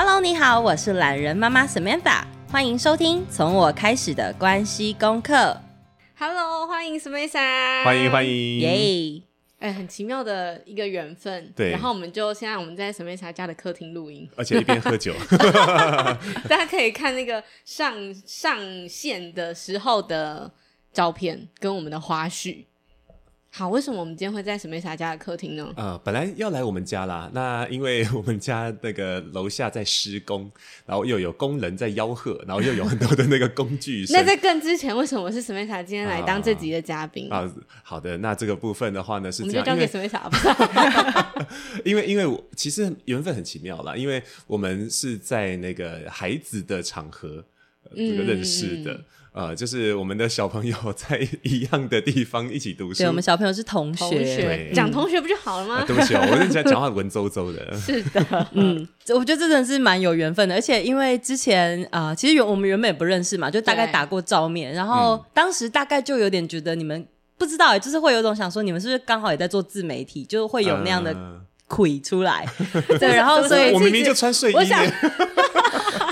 Hello，你好，我是懒人妈妈 Samantha，欢迎收听从我开始的关系功课。Hello，欢迎 Samantha，欢迎欢迎，耶！Yeah 哎，很奇妙的一个缘分。对，然后我们就现在我们在 Samantha 家的客厅录音，而且一边喝酒。大家可以看那个上上线的时候的照片跟我们的花絮。好，为什么我们今天会在史美莎家的客厅呢？呃，本来要来我们家啦，那因为我们家那个楼下在施工，然后又有工人在吆喝，然后又有很多的那个工具。那在更之前，为什么我是史美莎今天来当这集的嘉宾啊，啊？好的，那这个部分的话呢，是这样，我们就交给史美莎吧。因为 因为我其实缘分很奇妙啦，因为我们是在那个孩子的场合，呃、这个认识的。嗯呃，就是我们的小朋友 在一样的地方一起读书。对，我们小朋友是同学，讲同学不就好了吗？啊、对不起哦，我跟你讲讲话文绉绉的。是的，嗯，我觉得这真的是蛮有缘分的。而且因为之前啊、呃，其实原我们原本也不认识嘛，就大概打过照面，然后当时大概就有点觉得你们不知道，就是会有种想说，你们是不是刚好也在做自媒体，就会有那样的鬼出来。呃、对，然后所以我明明就穿睡衣。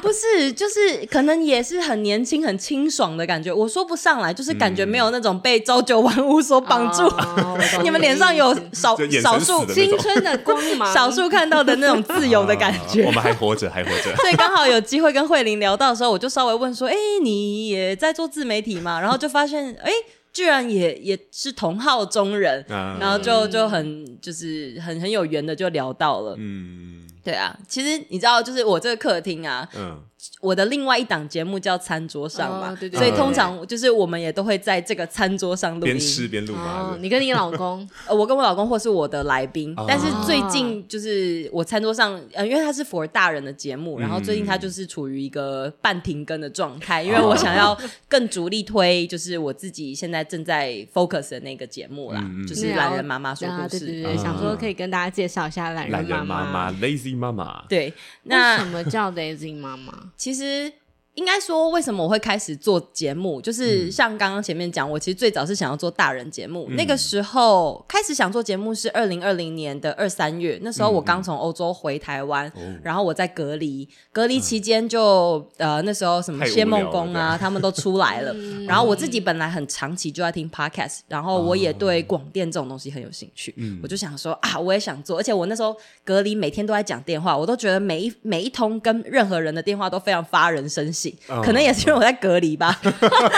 不是，就是可能也是很年轻、很清爽的感觉。我说不上来，就是感觉没有那种被朝九晚五所绑住。哦、你们脸上有少少数青春的光芒，少数看到的那种自由的感觉。啊、我们还活着，还活着。所以刚好有机会跟慧玲聊到的时候，我就稍微问说：“哎、欸，你也在做自媒体嘛？”然后就发现，哎、欸，居然也也是同好中人。啊、然后就就很就是很很有缘的就聊到了。嗯。对啊，其实你知道，就是我这个客厅啊，嗯。我的另外一档节目叫餐桌上嘛，哦、对对对，所以通常就是我们也都会在这个餐桌上录音，边吃边录嘛。哦、你跟你老公，呃，我跟我老公或是我的来宾，哦、但是最近就是我餐桌上，呃，因为它是 for 大人的节目，然后最近它就是处于一个半停更的状态，嗯、因为我想要更主力推，就是我自己现在正在 focus 的那个节目啦，嗯、就是懒人妈妈说故事，对对对，嗯、想说可以跟大家介绍一下懒人妈妈，Lazy 妈妈，对，那什么叫 Lazy 妈妈？其实。应该说，为什么我会开始做节目？就是像刚刚前面讲，我其实最早是想要做大人节目。嗯、那个时候开始想做节目是二零二零年的二三月，那时候我刚从欧洲回台湾，嗯、然后我在隔离，隔离期间就、嗯、呃那时候什么谢梦工啊，他们都出来了。嗯、然后我自己本来很长期就在听 podcast，然后我也对广电这种东西很有兴趣，嗯、我就想说啊，我也想做。而且我那时候隔离每天都在讲电话，我都觉得每一每一通跟任何人的电话都非常发人深省。可能也是因为我在隔离吧，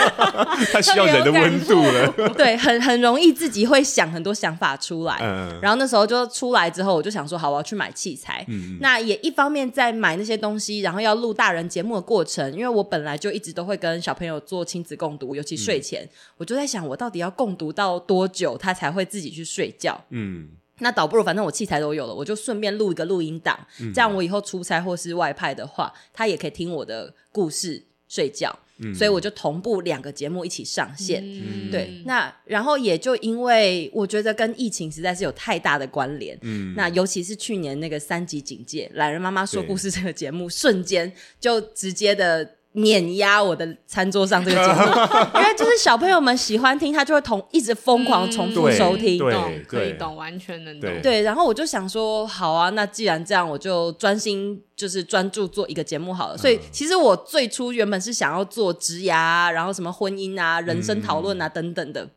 太需要人的温度了。对，很很容易自己会想很多想法出来。嗯，然后那时候就出来之后，我就想说，好，我要去买器材。嗯，那也一方面在买那些东西，然后要录大人节目的过程，因为我本来就一直都会跟小朋友做亲子共读，尤其睡前，嗯，我就在想，我到底要共读到多久，他才会自己去睡觉？嗯。那倒不如，反正我器材都有了，我就顺便录一个录音档，嗯、这样我以后出差或是外派的话，他也可以听我的故事睡觉。嗯、所以我就同步两个节目一起上线。嗯、对，那然后也就因为我觉得跟疫情实在是有太大的关联。嗯，那尤其是去年那个三级警戒，懒人妈妈说故事这个节目，瞬间就直接的。碾压我的餐桌上这个节目，因为就是小朋友们喜欢听，他就会同一直疯狂重复收听，懂、嗯、可以懂，完全能懂。对，然后我就想说，好啊，那既然这样，我就专心就是专注做一个节目好了。所以其实我最初原本是想要做职涯啊，然后什么婚姻啊、人生讨论啊等等的，嗯、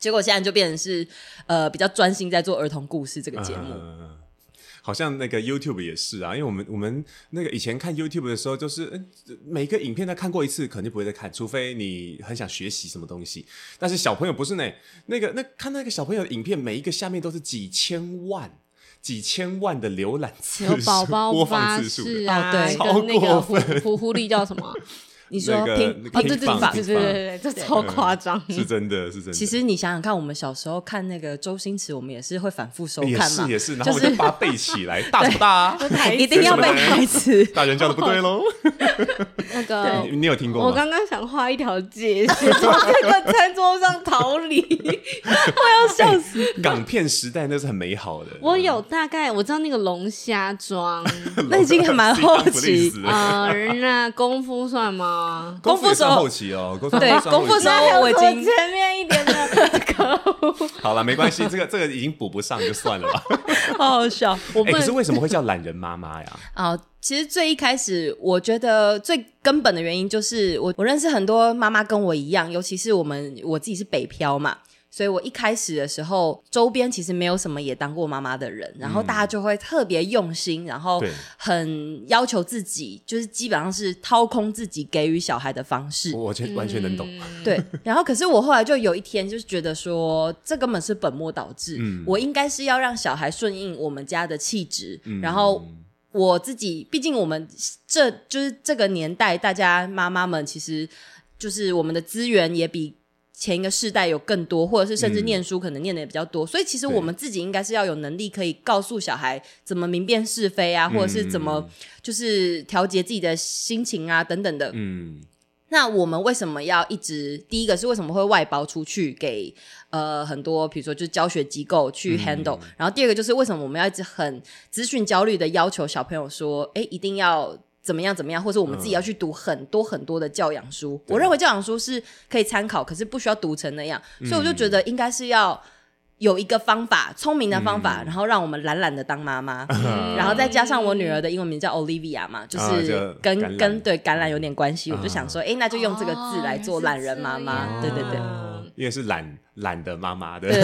结果现在就变成是呃比较专心在做儿童故事这个节目。嗯好像那个 YouTube 也是啊，因为我们我们那个以前看 YouTube 的时候，就是嗯，每个影片他看过一次，肯定不会再看，除非你很想学习什么东西。但是小朋友不是呢，那个那看那个小朋友的影片，每一个下面都是几千万、几千万的浏览次数、播放次数啊，对，超过分。那个狐狐狸叫什么？你说听哦，对对对对对对，这超夸张，是真的，是真的。其实你想想看，我们小时候看那个周星驰，我们也是会反复收看嘛，也是也是，然后我就把它背起来，大什么大，一定要背台词，大人叫的不对喽。那个你有听过吗？我刚刚想画一条界线，从这个餐桌上逃离，我要笑死。港片时代那是很美好的。我有大概我知道那个龙虾庄，那已经还蛮好奇啊。那功夫算吗？啊，功夫手后期哦，对，功夫手我已经前面一点的可恶。好了，没关系，这个这个已经补不上就算了吧。好好笑，我、欸、可是为什么会叫懒人妈妈呀？啊。其实最一开始，我觉得最根本的原因就是我我认识很多妈妈跟我一样，尤其是我们我自己是北漂嘛。所以我一开始的时候，周边其实没有什么也当过妈妈的人，然后大家就会特别用心，然后很要求自己，就是基本上是掏空自己给予小孩的方式。我全完全能懂。对，然后可是我后来就有一天就是觉得说，这根本是本末倒置。嗯，我应该是要让小孩顺应我们家的气质，嗯，然后我自己，毕竟我们这就是这个年代，大家妈妈们其实就是我们的资源也比。前一个世代有更多，或者是甚至念书可能念的也比较多，嗯、所以其实我们自己应该是要有能力可以告诉小孩怎么明辨是非啊，或者是怎么就是调节自己的心情啊等等的。嗯，那我们为什么要一直？第一个是为什么会外包出去给呃很多，比如说就是教学机构去 handle，、嗯、然后第二个就是为什么我们要一直很资讯焦虑的要求小朋友说，哎，一定要。怎么样？怎么样？或者我们自己要去读很多很多的教养书。嗯、我认为教养书是可以参考，可是不需要读成那样。嗯、所以我就觉得应该是要有一个方法，聪明的方法，嗯、然后让我们懒懒的当妈妈。嗯、然后再加上我女儿的英文名叫 Olivia 嘛，就是跟、啊、跟对橄榄有点关系。啊、我就想说，哎，那就用这个字来做懒人妈妈。哦、对对对，因为是懒懒的妈妈的。对，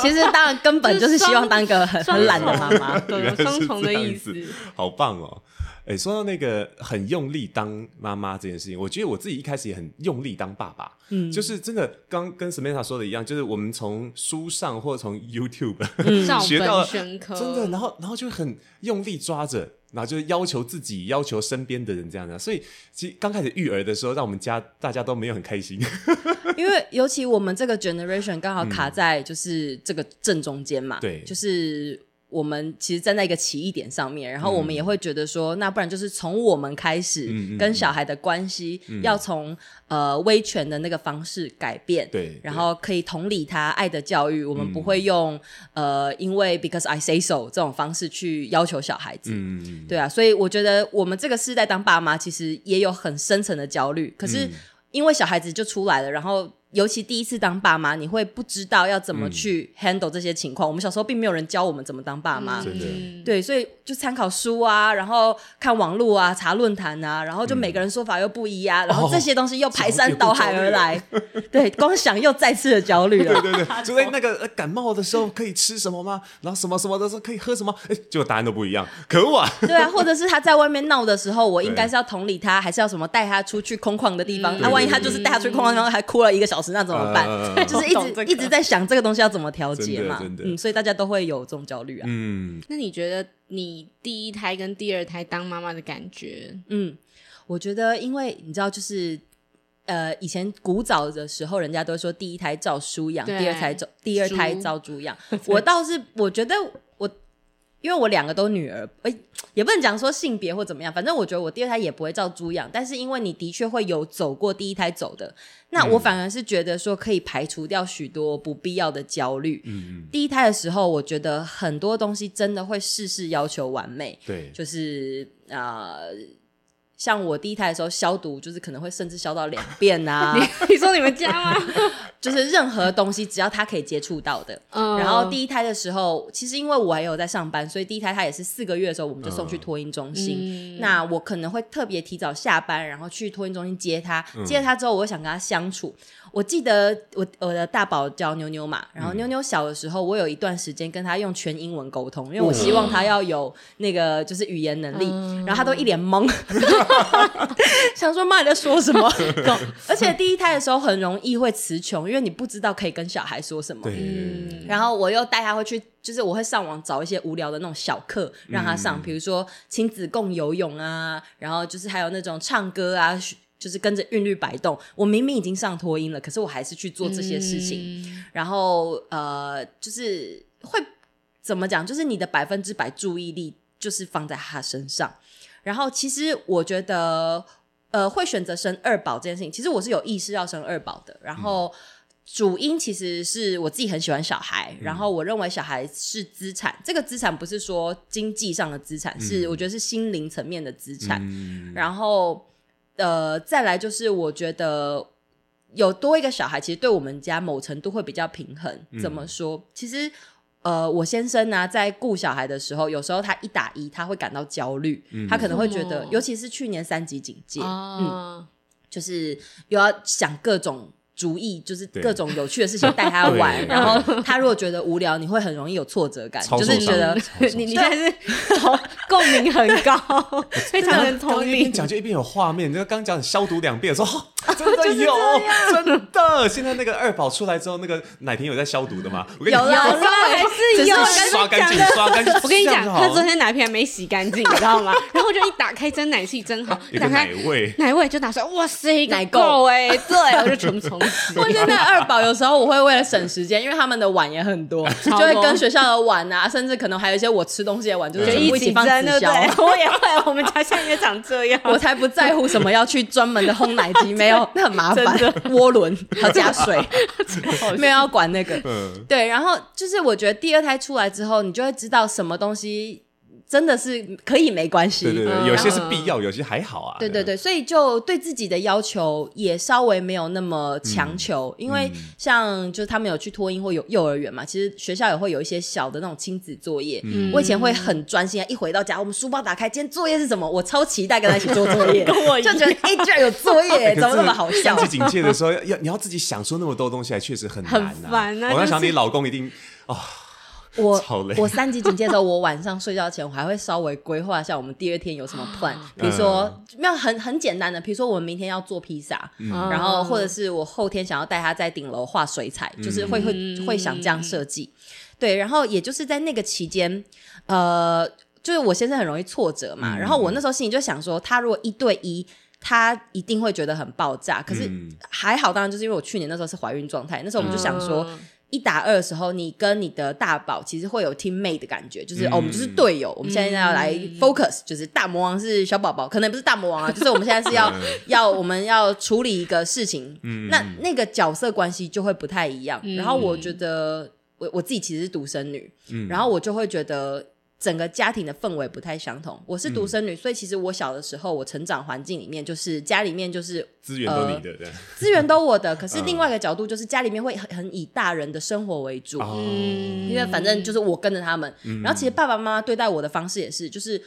其实当然根本 就是希望当一个很很懒的妈妈，对，有双重的意思。好棒哦。哎，说到那个很用力当妈妈这件事情，我觉得我自己一开始也很用力当爸爸。嗯，就是真的，刚跟 Samantha 说的一样，就是我们从书上或者从 YouTube、嗯、学到了，真的，然后然后就很用力抓着，然后就是要求自己，要求身边的人这样子。所以其实刚开始育儿的时候，让我们家大家都没有很开心，因为尤其我们这个 generation 刚好卡在就是这个正中间嘛，对、嗯，就是。我们其实站在一个起义点上面，然后我们也会觉得说，嗯、那不然就是从我们开始跟小孩的关系，嗯、要从呃威权的那个方式改变，对，然后可以同理他爱的教育，我们不会用、嗯、呃因为 because I say so 这种方式去要求小孩子，嗯、对啊，所以我觉得我们这个世代当爸妈其实也有很深层的焦虑，可是因为小孩子就出来了，然后。尤其第一次当爸妈，你会不知道要怎么去 handle 这些情况。嗯、我们小时候并没有人教我们怎么当爸妈，嗯、对，所以就参考书啊，然后看网络啊，查论坛啊，然后就每个人说法又不一啊，嗯、然后这些东西又排山倒海而来，哦、对，光想又再次的焦虑了。对 对对，就在 那个感冒的时候可以吃什么吗？然后什么什么的时候可以喝什么？哎，结果答案都不一样，可恶啊！对啊，或者是他在外面闹的时候，我应该是要同理他，还是要什么带他出去空旷的地方？那、嗯啊、万一他就是带他出去空旷的地方，还哭了一个小时。那怎么办？呃、就是一直一直在想这个东西要怎么调节嘛，嗯，所以大家都会有这种焦虑啊。嗯，那你觉得你第一胎跟第二胎当妈妈的感觉？嗯，我觉得因为你知道，就是呃，以前古早的时候，人家都说第一胎照书养，第二胎照第二胎照猪养。我倒是我觉得。因为我两个都女儿，诶，也不能讲说性别或怎么样，反正我觉得我第二胎也不会照猪养。但是因为你的确会有走过第一胎走的，那我反而是觉得说可以排除掉许多不必要的焦虑。嗯嗯。第一胎的时候，我觉得很多东西真的会事事要求完美。对，就是啊。呃像我第一胎的时候消毒，就是可能会甚至消到两遍啊。你说你们家吗？就是任何东西只要他可以接触到的。嗯。然后第一胎的时候，其实因为我还有在上班，所以第一胎他也是四个月的时候，我们就送去托婴中心。嗯。那我可能会特别提早下班，然后去托婴中心接他。接了他之后，我会想跟他相处。我记得我我的大宝叫妞妞嘛，然后妞妞小的时候，我有一段时间跟他用全英文沟通，因为我希望他要有那个就是语言能力，然后他都一脸懵，想说妈你在说什么？而 且第一胎的时候很容易会词穷，因为你不知道可以跟小孩说什么。嗯，然后我又带他回去，就是我会上网找一些无聊的那种小课让他上，比如说亲子共游泳啊，然后就是还有那种唱歌啊。就是跟着韵律摆动，我明明已经上托音了，可是我还是去做这些事情。嗯、然后呃，就是会怎么讲？就是你的百分之百注意力就是放在他身上。然后其实我觉得，呃，会选择生二宝这件事情，其实我是有意识要生二宝的。然后主因其实是我自己很喜欢小孩，嗯、然后我认为小孩是资产。这个资产不是说经济上的资产，嗯、是我觉得是心灵层面的资产。嗯、然后。呃，再来就是我觉得有多一个小孩，其实对我们家某程度会比较平衡。嗯、怎么说？其实呃，我先生呢、啊，在顾小孩的时候，有时候他一打一，他会感到焦虑，嗯、他可能会觉得，尤其是去年三级警戒，哦、嗯，就是又要想各种。主意就是各种有趣的事情带他玩，然后他如果觉得无聊，你会很容易有挫折感，就是觉得你 你现在是共鸣很高，非常能同理。讲就一边有画面，就刚讲消毒两遍，说 真的有，真的。现在那个二宝出来之后，那个奶瓶有在消毒的吗？有有还是有刷干净，刷干净。我跟你讲，他昨天奶瓶还没洗干净，你知道吗？然后就一打开真奶器真好，一打开奶味，奶味就打出来，哇塞，奶够哎，对，我就全部冲。我现在二宝有时候我会为了省时间，因为他们的碗也很多，就会跟学校的碗啊，甚至可能还有一些我吃东西的碗，就是一起放纸箱。我也会，我们家现在也长这样。我才不在乎什么要去专门的烘奶机，没有，那很麻烦。涡轮要加水，没有要管那个。对，然后就是我觉得第二胎出来之后，你就会知道什么东西。真的是可以没关系，对对对，有些是必要，有些还好啊。对对对，所以就对自己的要求也稍微没有那么强求，因为像就是他们有去托婴或有幼儿园嘛，其实学校也会有一些小的那种亲子作业。我以前会很专心啊，一回到家，我们书包打开，今天作业是什么？我超期待跟他一起做作业，跟我就觉得哎，居然有作业，怎么那么好笑？三级警戒的时候要你要自己想出那么多东西来，确实很难啊。我在想你老公一定啊。我 我三级警戒的时候，我晚上睡觉前我还会稍微规划一下我们第二天有什么 plan，比如说没有很很简单的，比如说我们明天要做披萨，嗯、然后或者是我后天想要带他在顶楼画水彩，嗯、就是会会会想这样设计，对，然后也就是在那个期间，呃，就是我先生很容易挫折嘛，嗯、然后我那时候心里就想说，他如果一对一，他一定会觉得很爆炸，可是还好，当然就是因为我去年那时候是怀孕状态，那时候我们就想说。嗯一打二的时候，你跟你的大宝其实会有 teammate 的感觉，就是、嗯、哦，我们就是队友。我们现在要来 focus，、嗯、就是大魔王是小宝宝，可能不是大魔王啊，就是我们现在是要、嗯、要我们要处理一个事情。嗯，那那个角色关系就会不太一样。嗯、然后我觉得我我自己其实是独生女，嗯，然后我就会觉得。整个家庭的氛围不太相同。我是独生女，嗯、所以其实我小的时候，我成长环境里面就是家里面就是资源都你的，资源都我的。可是另外一个角度就是家里面会很很以大人的生活为主，嗯，因为反正就是我跟着他们。嗯、然后其实爸爸妈妈对待我的方式也是，就是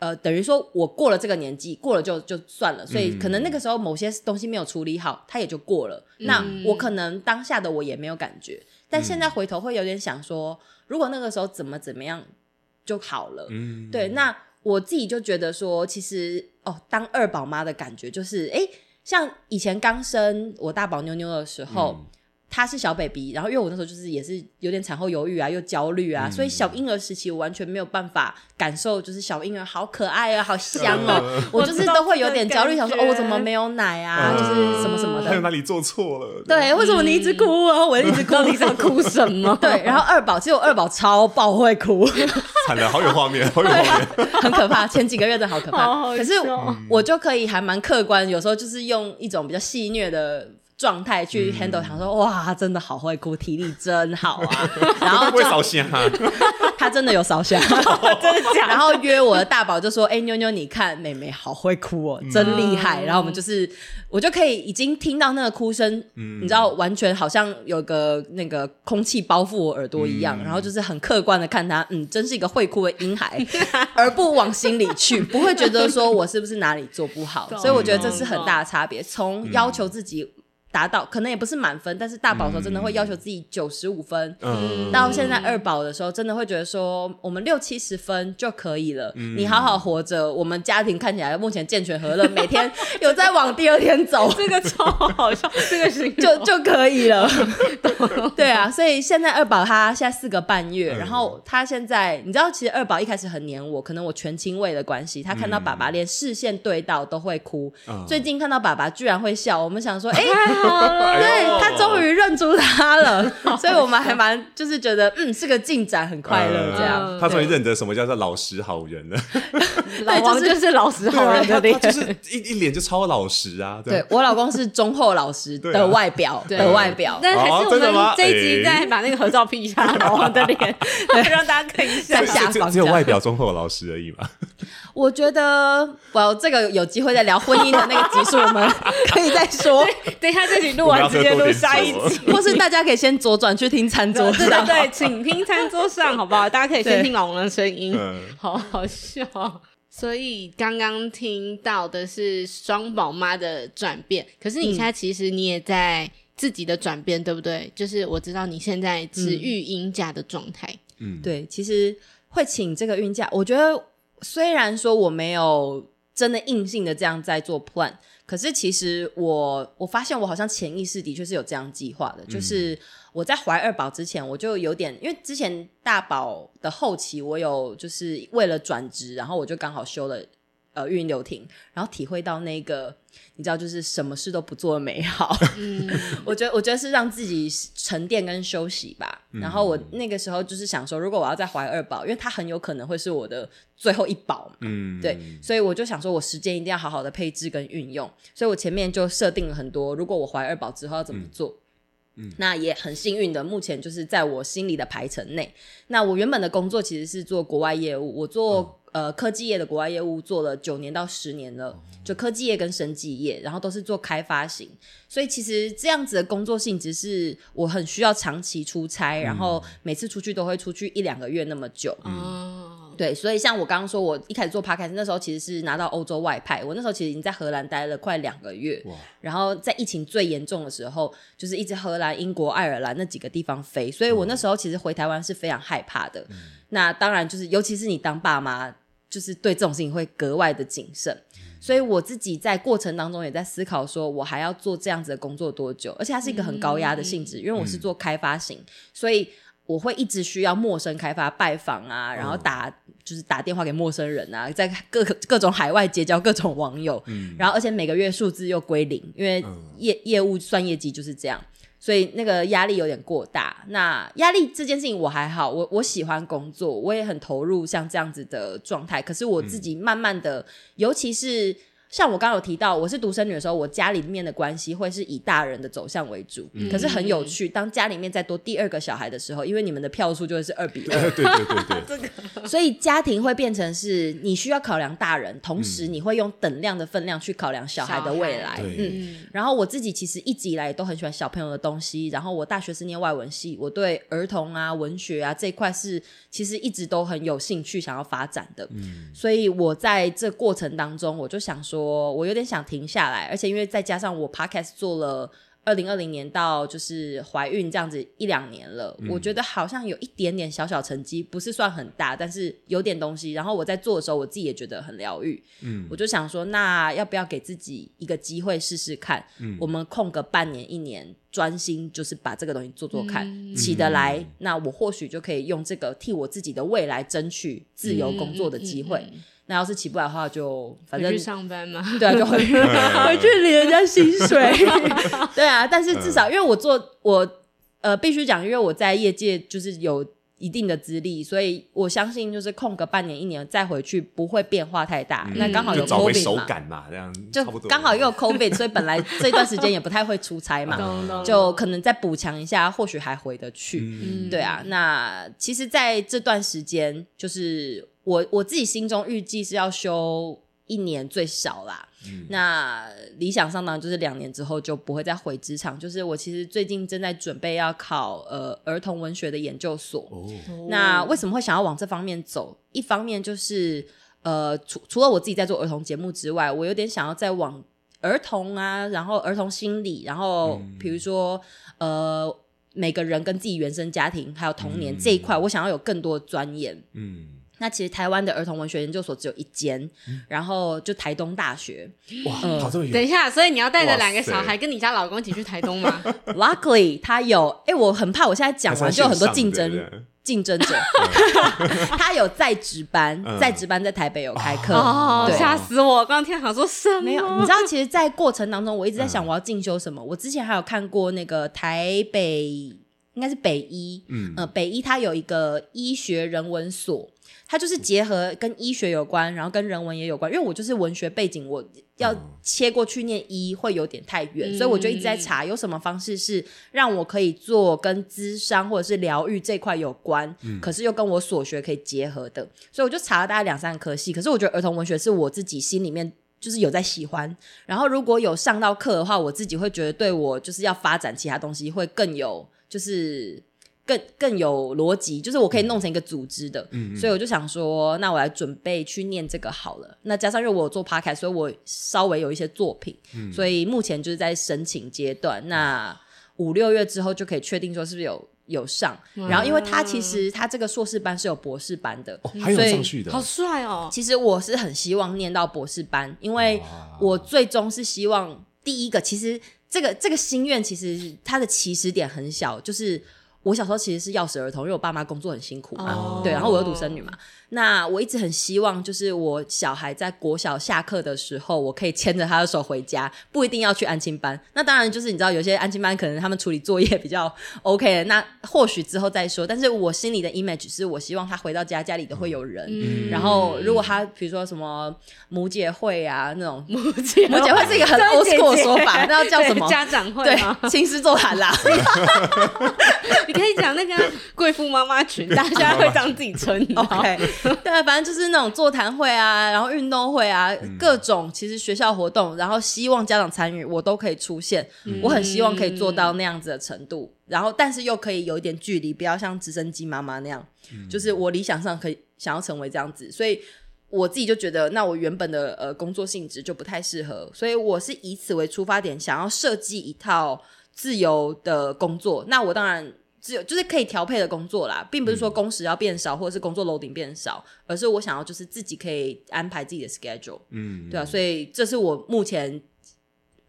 呃，等于说我过了这个年纪，过了就就算了。所以可能那个时候某些东西没有处理好，他也就过了。嗯、那我可能当下的我也没有感觉，但现在回头会有点想说，如果那个时候怎么怎么样。就好了，嗯，对，那我自己就觉得说，其实哦，当二宝妈的感觉就是，哎，像以前刚生我大宝妞妞的时候。嗯。他是小 baby，然后因为我那时候就是也是有点产后犹豫啊，又焦虑啊，嗯、所以小婴儿时期我完全没有办法感受，就是小婴儿好可爱啊，好香哦，呃、我就是都会有点焦虑，想说哦，我怎么没有奶啊，呃、就是什么什么的，还有哪里做错了？对，对，为什么你一直哭啊？我一直哭，你想哭什么？对，然后二宝，其实我二宝超爆会哭，惨了，好有画面，好有画面，很可怕。前几个月真的好可怕，好好，可是我就可以还蛮客观，有时候就是用一种比较戏谑的。状态去 handle，想说哇，真的好会哭，体力真好啊！然后会烧香啊，他真的有烧香，真的假？然后约我的大宝就说：“哎，妞妞，你看妹妹好会哭哦，真厉害。”然后我们就是，我就可以已经听到那个哭声，你知道，完全好像有个那个空气包覆我耳朵一样。然后就是很客观的看他，嗯，真是一个会哭的婴孩，而不往心里去，不会觉得说我是不是哪里做不好。所以我觉得这是很大的差别，从要求自己。达到可能也不是满分，但是大宝的时候真的会要求自己九十五分。嗯，到现在二宝的时候，真的会觉得说我们六七十分就可以了。嗯，你好好活着，我们家庭看起来目前健全和乐，每天有在往第二天走，这个超好笑，这个是就就可以了。对啊，所以现在二宝他现在四个半月，然后他现在你知道，其实二宝一开始很黏我，可能我全亲喂的关系，他看到爸爸连视线对到都会哭。最近看到爸爸居然会笑，我们想说，哎。对，他终于认出他了，所以我们还蛮就是觉得嗯是个进展，很快乐这样。他终于认得什么叫做老实好人了。老王就是老实好人的脸，就是一一脸就超老实啊。对，我老公是忠厚老实的外表的外表，但还是我们这一集再把那个合照 P 一下老王的脸，对，让大家看一下。只有外表忠厚老实而已嘛。我觉得，我这个有机会再聊婚姻的那个集数，我们 可以再说。等一下这集录完，直接录下一集，或是大家可以先左转去听餐桌上，对对对，请听餐桌上，好不好？大家可以先听老王的声音，好好笑。所以刚刚听到的是双宝妈的转变，可是你现在其实你也在自己的转变，嗯、对不对？就是我知道你现在是育婴假的状态，嗯，对，其实会请这个孕假，我觉得虽然说我没有真的硬性的这样在做 plan，可是其实我我发现我好像潜意识的确是有这样计划的，就是。我在怀二宝之前，我就有点，因为之前大宝的后期，我有就是为了转职，然后我就刚好休了呃育婴留停，然后体会到那个你知道，就是什么事都不做美好。嗯，我觉得我觉得是让自己沉淀跟休息吧。嗯，然后我那个时候就是想说，如果我要再怀二宝，因为它很有可能会是我的最后一宝嘛。嗯，对，所以我就想说，我时间一定要好好的配置跟运用。所以我前面就设定了很多，如果我怀二宝之后要怎么做。嗯嗯，那也很幸运的，目前就是在我心里的排程内。那我原本的工作其实是做国外业务，我做、嗯、呃科技业的国外业务做了九年到十年了，嗯、就科技业跟生技业，然后都是做开发型。所以其实这样子的工作性质是我很需要长期出差，嗯、然后每次出去都会出去一两个月那么久。嗯。对，所以像我刚刚说，我一开始做 podcast 那时候，其实是拿到欧洲外派。我那时候其实已经在荷兰待了快两个月，哇然后在疫情最严重的时候，就是一直荷兰、英国、爱尔兰那几个地方飞。所以我那时候其实回台湾是非常害怕的。嗯、那当然就是，尤其是你当爸妈，就是对这种事情会格外的谨慎。嗯、所以我自己在过程当中也在思考，说我还要做这样子的工作多久？而且它是一个很高压的性质，嗯、因为我是做开发型，嗯、所以。我会一直需要陌生开发拜访啊，然后打、嗯、就是打电话给陌生人啊，在各各种海外结交各种网友，嗯、然后而且每个月数字又归零，因为业业务算业绩就是这样，所以那个压力有点过大。那压力这件事情我还好，我我喜欢工作，我也很投入，像这样子的状态。可是我自己慢慢的，嗯、尤其是。像我刚刚有提到，我是独生女的时候，我家里面的关系会是以大人的走向为主。嗯、可是很有趣，当家里面再多第二个小孩的时候，因为你们的票数就会是二比二。对对对对，这个，所以家庭会变成是你需要考量大人，同时你会用等量的分量去考量小孩的未来。嗯，然后我自己其实一直以来都很喜欢小朋友的东西，然后我大学是念外文系，我对儿童啊、文学啊这一块是其实一直都很有兴趣，想要发展的。嗯，所以我在这过程当中，我就想说。我我有点想停下来，而且因为再加上我 podcast 做了二零二零年到就是怀孕这样子一两年了，嗯、我觉得好像有一点点小小成绩，不是算很大，但是有点东西。然后我在做的时候，我自己也觉得很疗愈。嗯，我就想说，那要不要给自己一个机会试试看？嗯，我们空个半年一年，专心就是把这个东西做做看，嗯、起得来，嗯、那我或许就可以用这个替我自己的未来争取自由工作的机会。那要是起不来的话，就反正去上班嘛，对啊，就回去 回去领人家薪水，对啊。但是至少因为我做我呃必须讲，因为我在业界就是有一定的资历，所以我相信就是空个半年一年再回去不会变化太大。那刚好有 COVID 嘛，这样就刚好又有 COVID，所以本来这段时间也不太会出差嘛，就可能再补强一下，或许还回得去。对啊，那其实在这段时间就是。我我自己心中预计是要休一年最少啦，嗯、那理想上呢，就是两年之后就不会再回职场。就是我其实最近正在准备要考呃儿童文学的研究所。哦、那为什么会想要往这方面走？一方面就是呃除除了我自己在做儿童节目之外，我有点想要再往儿童啊，然后儿童心理，然后比如说、嗯、呃每个人跟自己原生家庭还有童年、嗯、这一块，我想要有更多的钻研。嗯。那其实台湾的儿童文学研究所只有一间，嗯、然后就台东大学。哇，嗯、跑这么远！等一下，所以你要带着两个小孩跟你家老公一起去台东吗？Luckily，他有。哎、欸，我很怕，我现在讲完就有很多竞争竞争者。他有在职班，在职班在台北有开课。哦，吓死我！刚刚听想说什么？没有，你知道，其实，在过程当中，我一直在想我要进修什么。嗯、我之前还有看过那个台北。应该是北医，嗯，呃，北医它有一个医学人文所，它就是结合跟医学有关，然后跟人文也有关。因为我就是文学背景，我要切过去念医会有点太远，嗯、所以我就一直在查有什么方式是让我可以做跟咨商或者是疗愈这块有关，嗯、可是又跟我所学可以结合的。所以我就查了大概两三科系。可是我觉得儿童文学是我自己心里面就是有在喜欢，然后如果有上到课的话，我自己会觉得对我就是要发展其他东西会更有就是。更更有逻辑，就是我可以弄成一个组织的，嗯、所以我就想说，那我来准备去念这个好了。那加上因为我有做 podcast，所以我稍微有一些作品，嗯、所以目前就是在申请阶段。那五六月之后就可以确定说是不是有有上。嗯、然后因为他其实他这个硕士班是有博士班的，哦、还有上去的，好帅哦。其实我是很希望念到博士班，因为我最终是希望第一个，其实这个这个心愿其实它的起始点很小，就是。我小时候其实是钥匙儿童，因为我爸妈工作很辛苦嘛，oh. 对，然后我又独生女嘛。那我一直很希望，就是我小孩在国小下课的时候，我可以牵着他的手回家，不一定要去安亲班。那当然，就是你知道，有些安亲班可能他们处理作业比较 OK，那或许之后再说。但是我心里的 image 是我希望他回到家，家里都会有人。嗯、然后，如果他比如说什么母姐会啊那种母姐母姐会是一个很 old school 的说法，那叫叫什么 家长会？对，亲师座谈啦。你可以讲那个贵妇妈妈群，大家会当自己称。OK。对，反正就是那种座谈会啊，然后运动会啊，嗯、各种其实学校活动，然后希望家长参与，我都可以出现。嗯、我很希望可以做到那样子的程度，然后但是又可以有一点距离，不要像直升机妈妈那样。嗯、就是我理想上可以想要成为这样子，所以我自己就觉得，那我原本的呃工作性质就不太适合，所以我是以此为出发点，想要设计一套自由的工作。那我当然。只有就是可以调配的工作啦，并不是说工时要变少，嗯、或者是工作 loading 变少，而是我想要就是自己可以安排自己的 schedule，嗯，对啊，所以这是我目前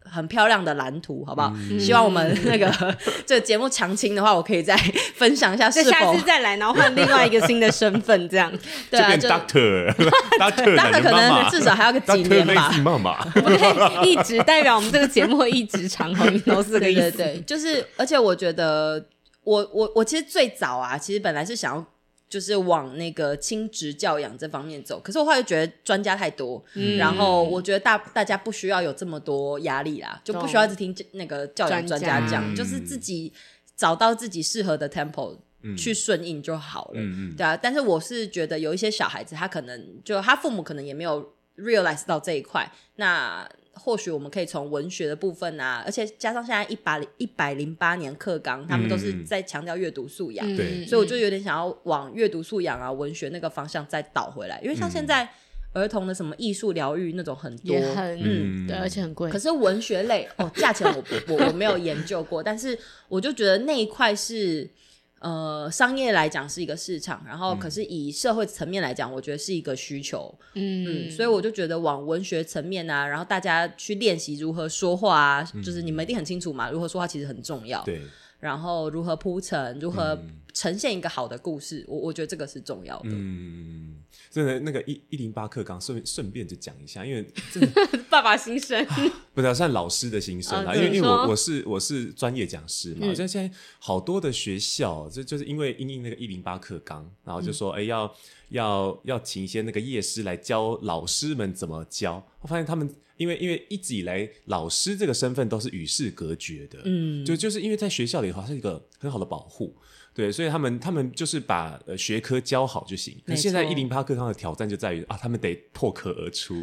很漂亮的蓝图，好不好？嗯、希望我们那个这个节目长青的话，我可以再 分享一下是否，下次再来，然后换另外一个新的身份，这样 对啊，就 doctor，doctor，doctor doctor 可能至少还要个几年吧，妈妈，我可以一直代表我们这个节目会一直长红，都是这个意思，对，对，对，就是而且我觉得。我我我其实最早啊，其实本来是想要就是往那个亲职教养这方面走，可是我后来觉得专家太多，嗯、然后我觉得大大家不需要有这么多压力啦，就不需要一直听那个教养专家讲，家就是自己找到自己适合的 tempo、嗯、去顺应就好了，嗯、对啊。但是我是觉得有一些小孩子，他可能就他父母可能也没有 realize 到这一块，那。或许我们可以从文学的部分啊，而且加上现在一百一百零八年课纲，他们都是在强调阅读素养，对、嗯，所以我就有点想要往阅读素养啊、文学那个方向再倒回来，因为像现在儿童的什么艺术疗愈那种很多，很嗯，对，而且很贵。可是文学类哦，价钱我我我没有研究过，但是我就觉得那一块是。呃，商业来讲是一个市场，然后可是以社会层面来讲，我觉得是一个需求。嗯，嗯，所以我就觉得往文学层面啊，然后大家去练习如何说话啊，嗯、就是你们一定很清楚嘛，如何说话其实很重要。对，然后如何铺陈，如何呈现一个好的故事，我我觉得这个是重要的。嗯。真的，那个一一零八课纲，顺顺便就讲一下，因为 爸爸心声，不是算老师的心声啦。因为因为我我是我是专业讲师嘛，像现在好多的学校，就就是因为因应那个一零八课纲，然后就说哎要要要请一些那个业师来教老师们怎么教。我发现他们因为因为一直以来老师这个身份都是与世隔绝的，嗯，就就是因为在学校里的话是一个很好的保护。对，所以他们他们就是把呃学科教好就行。那错现在一零八课纲的挑战就在于啊，他们得破壳而出，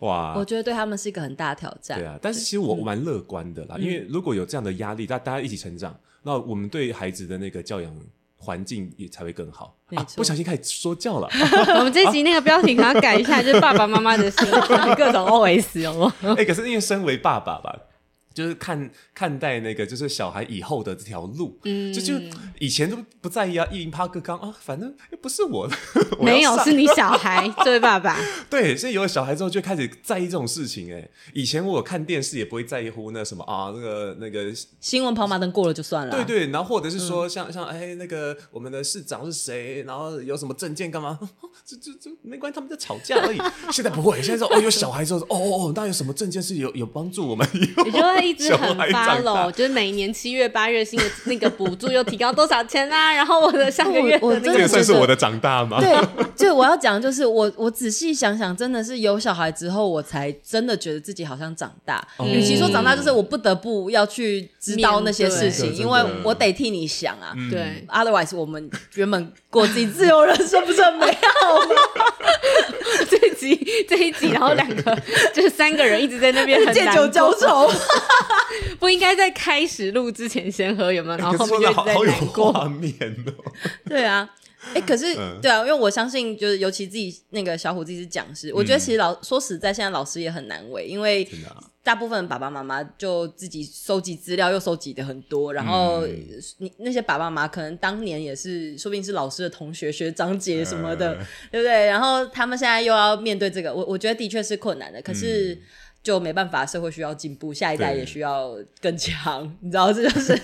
哇！我觉得对他们是一个很大的挑战。对啊，但是其实我蛮乐观的啦，嗯、因为如果有这样的压力，大大家一起成长，那我们对孩子的那个教养环境也才会更好。错啊，不小心开始说教了。我们这集那个标题可能要改一下，就是爸爸妈妈的心 各种 OS 有吗？哎、欸，可是因为身为爸爸吧。就是看看待那个，就是小孩以后的这条路，嗯，就就以前都不在意啊，一零八个刚啊，反正又不是我的，没有是你小孩，这位爸爸，对，所以有了小孩之后就开始在意这种事情，哎，以前我看电视也不会在乎那什么啊，那个那个新闻跑马灯过了就算了，对对，然后或者是说像 像哎那个我们的市长是谁，然后有什么证件干嘛，这这这没关系，他们在吵架而已。现在不会，现在说哦有小孩之后，哦哦哦，那有什么证件是有有帮助我们？你。一直很 follow，就是每年七月八月新的那个补助又提高多少钱啊？然后我的下个月的那个，这也算是我的长大吗？对，就我要讲，就是我我仔细想想，真的是有小孩之后，我才真的觉得自己好像长大。与其说长大，就是我不得不要去知道那些事情，因为我得替你想啊。对，otherwise 我们原本过自己自由人生不是很美好吗？这一集这一集，然后两个就是三个人一直在那边 借酒浇愁，不应该在开始录之前先喝有没有？然后后面就在难过。画面哦，对啊，哎，可是对啊，因为我相信，就是尤其自己那个小虎自己是讲师，我觉得其实老说实在，现在老师也很难为，因为大部分爸爸妈妈就自己收集资料，又收集的很多，然后你那些爸爸妈妈可能当年也是，说不定是老师的同学、学长姐什么的，对不对？然后他们现在又要面对这个，我我觉得的确是困难的，可是。就没办法，社会需要进步，下一代也需要更强，你知道，这就是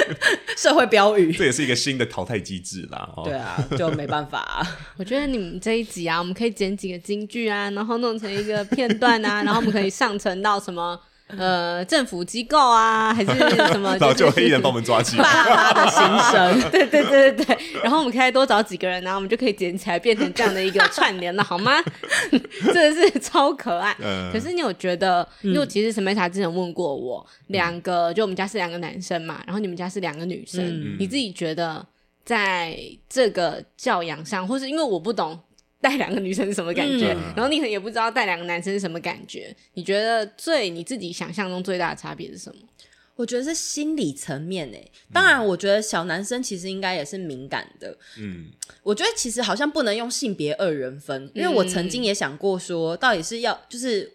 社会标语。这也是一个新的淘汰机制啦。哦、对啊，就没办法、啊。我觉得你们这一集啊，我们可以剪几个金句啊，然后弄成一个片段啊，然后我们可以上传到什么。呃，政府机构啊，还是什么？就黑衣人帮我们抓起来。爸妈的心声，对对对对对。然后我们可以多找几个人，然后我们就可以捡起来，变成这样的一个串联了，好吗？真的是超可爱。嗯、可是你有觉得？因为其实沈美塔之前问过我，两、嗯、个就我们家是两个男生嘛，然后你们家是两个女生，嗯、你自己觉得在这个教养上，或是因为我不懂。带两个女生是什么感觉？嗯、然后你可能也不知道带两个男生是什么感觉。你觉得最你自己想象中最大的差别是什么？我觉得是心理层面诶。当然，我觉得小男生其实应该也是敏感的。嗯，我觉得其实好像不能用性别二人分，因为我曾经也想过说，到底是要就是。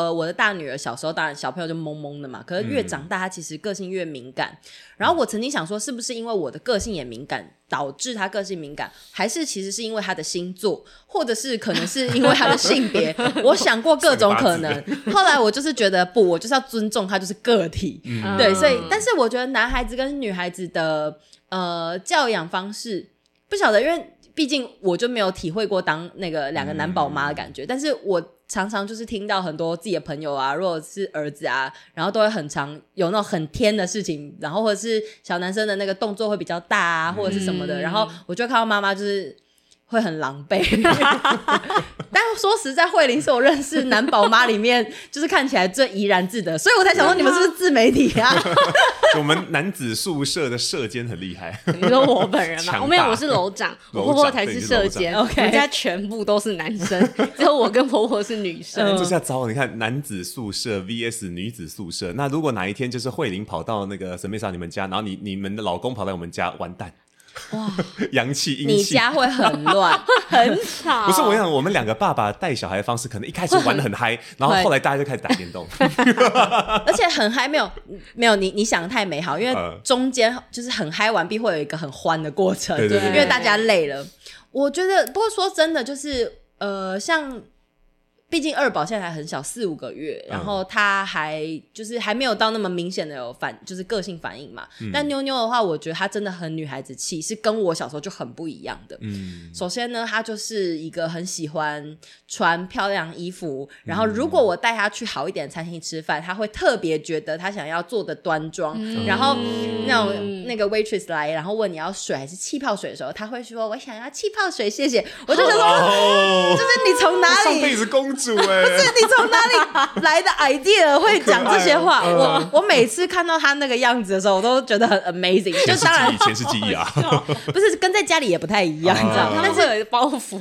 呃，我的大女儿小时候当然小朋友就懵懵的嘛，可是越长大，她其实个性越敏感。嗯、然后我曾经想说，是不是因为我的个性也敏感，导致她个性敏感，还是其实是因为她的星座，或者是可能是因为她的性别？我想过各种可能。后来我就是觉得不，我就是要尊重她，就是个体。嗯、对，所以，但是我觉得男孩子跟女孩子的呃教养方式不晓得，因为毕竟我就没有体会过当那个两个男宝妈的感觉，嗯、但是我。常常就是听到很多自己的朋友啊，如果是儿子啊，然后都会很常有那种很天的事情，然后或者是小男生的那个动作会比较大啊，或者是什么的，嗯、然后我就看到妈妈就是。会很狼狈，但说实在，慧玲是我认识男宝妈里面就是看起来最怡然自得，所以我才想说你们是不是自媒体啊？我们男子宿舍的舍监很厉害。你说我本人吗？我没有，我是楼长，我婆婆才是舍监。OK，我们家全部都是男生，只有我跟婆婆是女生。这下糟了，你看男子宿舍 VS 女子宿舍，那如果哪一天就是慧玲跑到那个神秘莎你们家，然后你你们的老公跑到我们家，完蛋。哇，阳气阴气，你家会很乱，很吵。不是我想，我们两个爸爸带小孩的方式，可能一开始玩的很嗨，然后后来大家就开始打电动，而且很嗨，没有没有你你想的太美好，因为中间就是很嗨完毕会有一个很欢的过程，对，因为大家累了。我觉得，不过说真的，就是呃，像。毕竟二宝现在还很小，四五个月，然后他还就是还没有到那么明显的有反，就是个性反应嘛。嗯、但妞妞的话，我觉得她真的很女孩子气，是跟我小时候就很不一样的。嗯，首先呢，她就是一个很喜欢穿漂亮衣服，然后如果我带她去好一点的餐厅吃饭，她会特别觉得她想要做的端庄。嗯、然后那种那个 waitress 来，然后问你要水还是气泡水的时候，她会说：“我想要气泡水，谢谢。”我就想说，你从哪里上辈子公主哎。不是你从哪里来的 idea 会讲这些话？我我每次看到他那个样子的时候，我都觉得很 amazing。就当然以，前是记忆啊，不是跟在家里也不太一样，你知道吗？但是有一个包袱，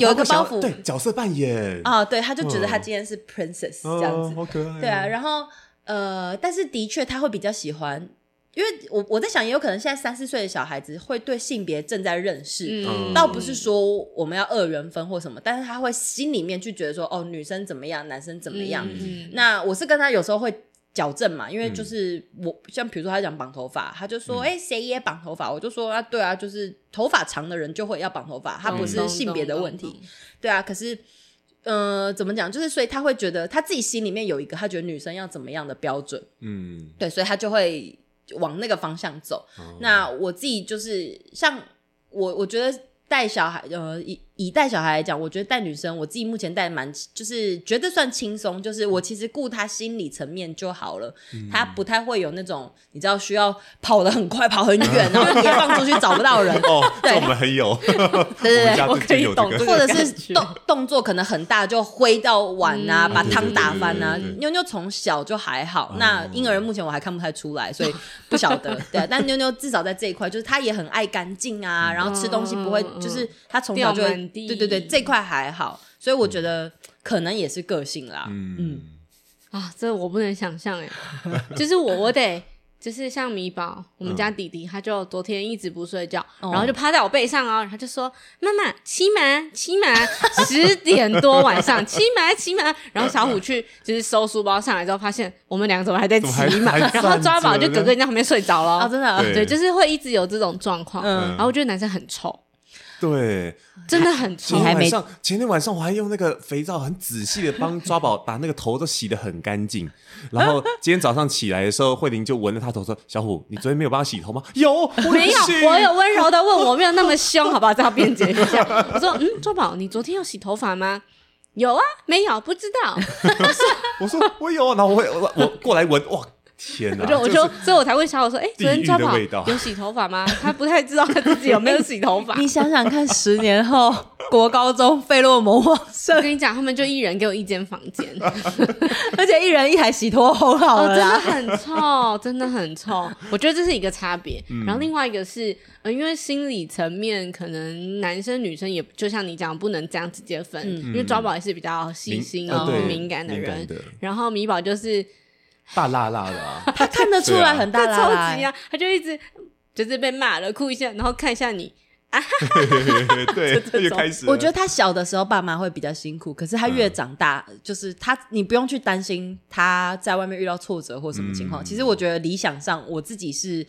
有一个包袱，对角色扮演啊，对，他就觉得他今天是 princess 这样子，好可爱。对啊，然后呃，但是的确他会比较喜欢。因为我我在想，也有可能现在三四岁的小孩子会对性别正在认识，嗯、倒不是说我们要二元分或什么，但是他会心里面去觉得说，哦，女生怎么样，男生怎么样。嗯、那我是跟他有时候会矫正嘛，因为就是我、嗯、像比如说他讲绑头发，他就说，哎、嗯，谁也绑头发？我就说啊，对啊，就是头发长的人就会要绑头发，他不是性别的问题，对啊。可是，呃，怎么讲？就是所以他会觉得他自己心里面有一个他觉得女生要怎么样的标准，嗯，对，所以他就会。往那个方向走。哦、那我自己就是像我，我觉得带小孩，呃，以带小孩来讲，我觉得带女生，我自己目前带蛮，就是觉得算轻松。就是我其实顾她心理层面就好了，她、嗯、不太会有那种你知道需要跑得很快、跑很远，然后你放出去找不到人。哦，对，我们很有，对对对，我可以懂。或者是动动作可能很大，就挥到碗啊，嗯、把汤打翻啊。妞妞从小就还好，嗯、那婴儿目前我还看不太出来，所以不晓得。对、啊，但妞妞至少在这一块，就是她也很爱干净啊，然后吃东西不会，就是她从小就会。对对对，这块还好，所以我觉得可能也是个性啦。嗯，嗯啊，这我不能想象哎，就是我我得就是像米宝，我们家弟弟，他就昨天一直不睡觉，嗯、然后就趴在我背上哦，他就说：“妈妈骑马骑马，十点多晚上骑马骑马。”然后小虎去就是收书包上来之后，发现我们两个怎么还在骑马，然后抓宝就哥哥在旁边睡着了啊，真的对，对，就是会一直有这种状况。嗯，然后我觉得男生很臭。对，真的很臭。前天晚上，前天晚上我还用那个肥皂很仔细的帮抓宝把那个头都洗得很干净。然后今天早上起来的时候，慧玲就闻了他头说：“小虎，你昨天没有帮他洗头吗？”有，没有，我有温柔的问我，没有那么凶，好不好？这样辩解一下。我说：“嗯，抓宝，你昨天有洗头发吗？”有啊，没有，不知道。我说：“我说我有。”然后我会我我过来闻，哇。天哪！我就我就，所以我才问小虎说：“哎，昨天抓宝有洗头发吗？” 他不太知道他自己有没有洗头发。你想想看，十年后 国高中费洛蒙旺盛，我跟你讲，他们就一人给我一间房间，而且一人一台洗脱烘好了，真的很臭，真的很臭。我觉得这是一个差别。然后另外一个是，呃，因为心理层面，可能男生女生也就像你讲，不能这样直接分，因为抓宝也是比较细心啊、敏感的人，然后米宝就是。大辣辣的啊，他看得出来很大辣辣，啊，他就一直就是被骂了，哭一下，然后看一下你啊，对，就开始。我觉得他小的时候爸妈会比较辛苦，可是他越长大，嗯、就是他你不用去担心他在外面遇到挫折或什么情况。嗯、其实我觉得理想上我自己是。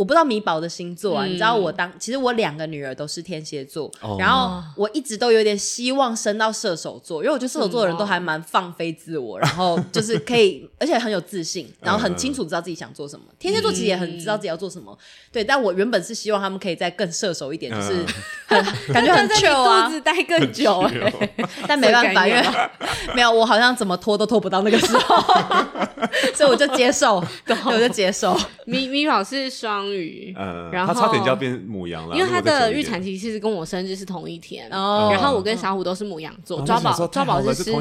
我不知道米宝的星座啊，嗯、你知道我当其实我两个女儿都是天蝎座，哦、然后我一直都有点希望升到射手座，因为我觉得射手座的人都还蛮放飞自我，嗯、然后就是可以，而且很有自信，然后很清楚知道自己想做什么。嗯、天蝎座其实也很知道自己要做什么，嗯、对。但我原本是希望他们可以再更射手一点，就是很、嗯、感觉很 chill 啊，肚子待更久 但没办法，因为没有我好像怎么拖都拖不到那个时候，所以我就接受，对，我就接受。米米宝是双。嗯，然后他差点就要变母羊了，因为他的预产期其实跟我生日是同一天，然后我跟小虎都是母羊座，抓宝抓宝是狮子，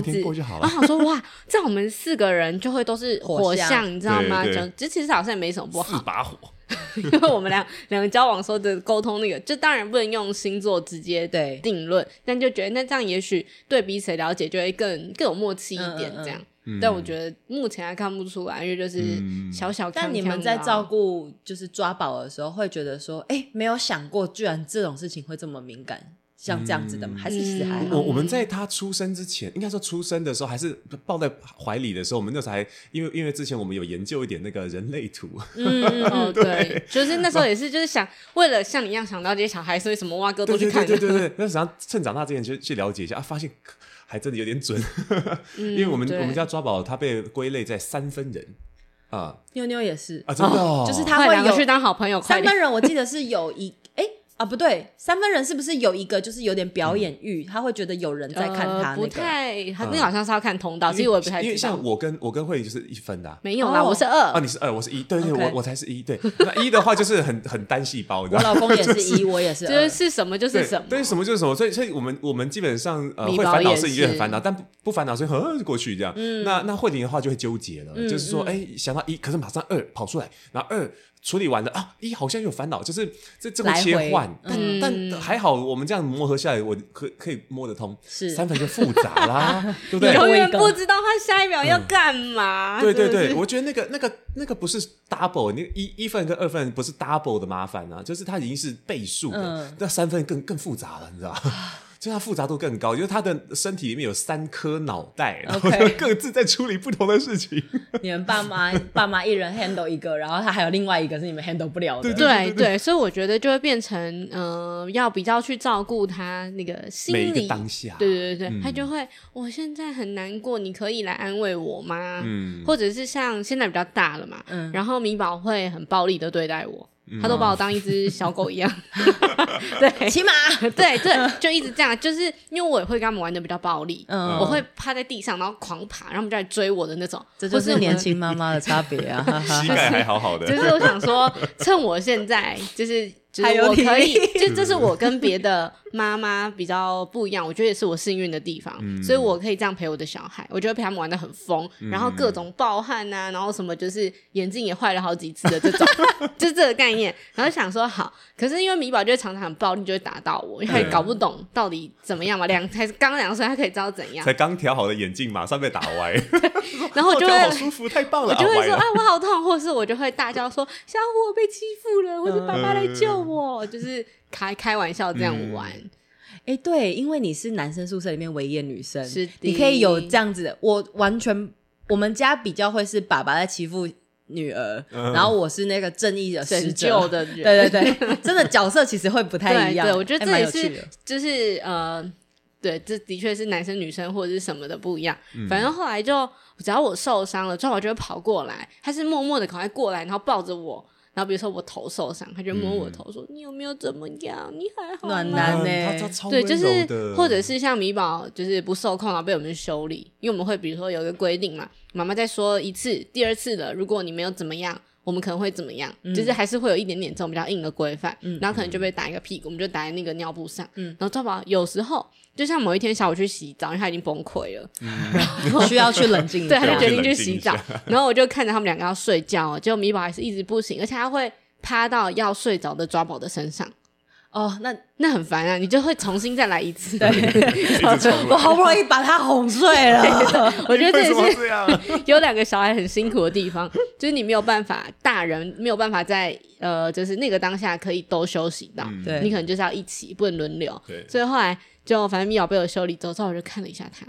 然后想说哇，这样我们四个人就会都是火象，你知道吗？就其实好像也没什么不好，四把火，因为我们俩两个交往时候的沟通那个，就当然不能用星座直接对定论，但就觉得那这样也许对彼此了解就会更更有默契一点，这样。但我觉得目前还看不出来，因为就是小小。但你们在照顾就是抓宝的时候，会觉得说，哎，没有想过，居然这种事情会这么敏感，像这样子的吗？还是其实还好？我我们在他出生之前，应该说出生的时候，还是抱在怀里的时候，我们那时候还因为因为之前我们有研究一点那个人类图，嗯嗯 对，就是那时候也是就是想为了像你一样想到这些小孩，所以什么蛙哥都去看，对对对，那想趁长大之前去去了解一下啊，发现。还真的有点准，因为我们我们家抓宝他被归类在三分人啊，妞妞也是啊，真的，就是他会有去当好朋友。三分人我记得是有一哎。啊，不对，三分人是不是有一个就是有点表演欲？他会觉得有人在看他，不太，他那个好像是要看通道，所以我也不太。因为像我跟我跟慧就是一分的，没有啦，我是二，啊，你是二，我是一，对对，我我才是一，对，那一的话就是很很单细胞，我老公也是一，我也是，就是是什么就是什么，对，什么就是什么，所以所以我们我们基本上呃会烦恼事情就很烦恼，但不不烦恼所以过去这样。那那慧玲的话就会纠结了，就是说哎想到一，可是马上二跑出来，然后二。处理完了啊，咦好像有烦恼，就是这这么切换，但但还好，我们这样磨合下来，我可可以摸得通。是三分就复杂啦，对不对？永远不知道他下一秒要干嘛。对对对，我觉得那个那个那个不是 double，那一一份跟二份不是 double 的麻烦啊，就是它已经是倍数的，那三分更更复杂了，你知道吗？就它复杂度更高，就是他的身体里面有三颗脑袋，然后各自在处理不同的事情。你们爸妈爸妈一人 handle 一个，然后他还有另外一个是你们 handle 不了的。对对对，所以我觉得就会变成，呃，要比较去照顾他那个心理个当下。对对对对，他就会，我现在很难过，你可以来安慰我吗？嗯，或者是像现在比较大了嘛，嗯，然后米宝会很暴力的对待我。他都把我当一只小狗一样。对，骑马，对 对，就一直这样，就是因为我也会跟他们玩的比较暴力，嗯，我会趴在地上，然后狂爬，然后他们就来追我的那种。这就是年轻妈妈的差别啊！膝盖还好好的。就是我想说，趁我现在就是。就是我可以，就这是我跟别的妈妈比较不一样，我觉得也是我幸运的地方，嗯、所以我可以这样陪我的小孩，我觉得陪他们玩的很疯，嗯、然后各种暴汗呐、啊，然后什么就是眼镜也坏了好几次的这种，就是这个概念。然后想说好，可是因为米宝就会常常很暴力，就会打到我，因为搞不懂到底怎么样嘛，两才刚两岁，他可以知道怎样，才刚调好的眼镜马上被打歪，然后我就会好舒服，太棒了，我就会说啊。我好痛，或是我就会大叫说小虎我被欺负了，或是爸爸来救我，嗯、就是。开开玩笑这样玩，哎、对，因为你是男生宿舍里面唯一的女生，是的你可以有这样子的。我完全，我们家比较会是爸爸在欺负女儿，嗯、然后我是那个正义的使者的人，对对对，真的角色其实会不太一样。对，对，我觉得这也是，就是呃，对，这的确是男生女生或者是什么的不一样。嗯、反正后来就，只要我受伤了，正好就会跑过来，他是默默的赶快过来，然后抱着我。然后比如说我头受伤，他就摸我头说：“你有没有怎么样？你还好吗？”暖男呢？对，就是或者是像米宝，就是不受控然后被我们修理，因为我们会比如说有一个规定嘛，妈妈再说一次，第二次了，如果你没有怎么样，我们可能会怎么样？就是还是会有一点点这种比较硬的规范，然后可能就被打一个屁股，我们就打在那个尿布上。然后赵宝有时候。就像某一天下午去洗澡，因为他已经崩溃了，嗯、然后需要去冷静一下，对，他就决定去洗澡。然后我就看着他们两个要睡觉，结果米宝还是一直不行，而且他会趴到要睡着的抓宝的身上。哦，那那很烦啊！你就会重新再来一次。对，我好不容易把他哄睡了。我觉得这也是有两个小孩很辛苦的地方，就是你没有办法，大人没有办法在呃，就是那个当下可以都休息到。对，你可能就是要一起，不能轮流。对，所以后来。就反正米宝被我修理之后，之后我就看了一下他，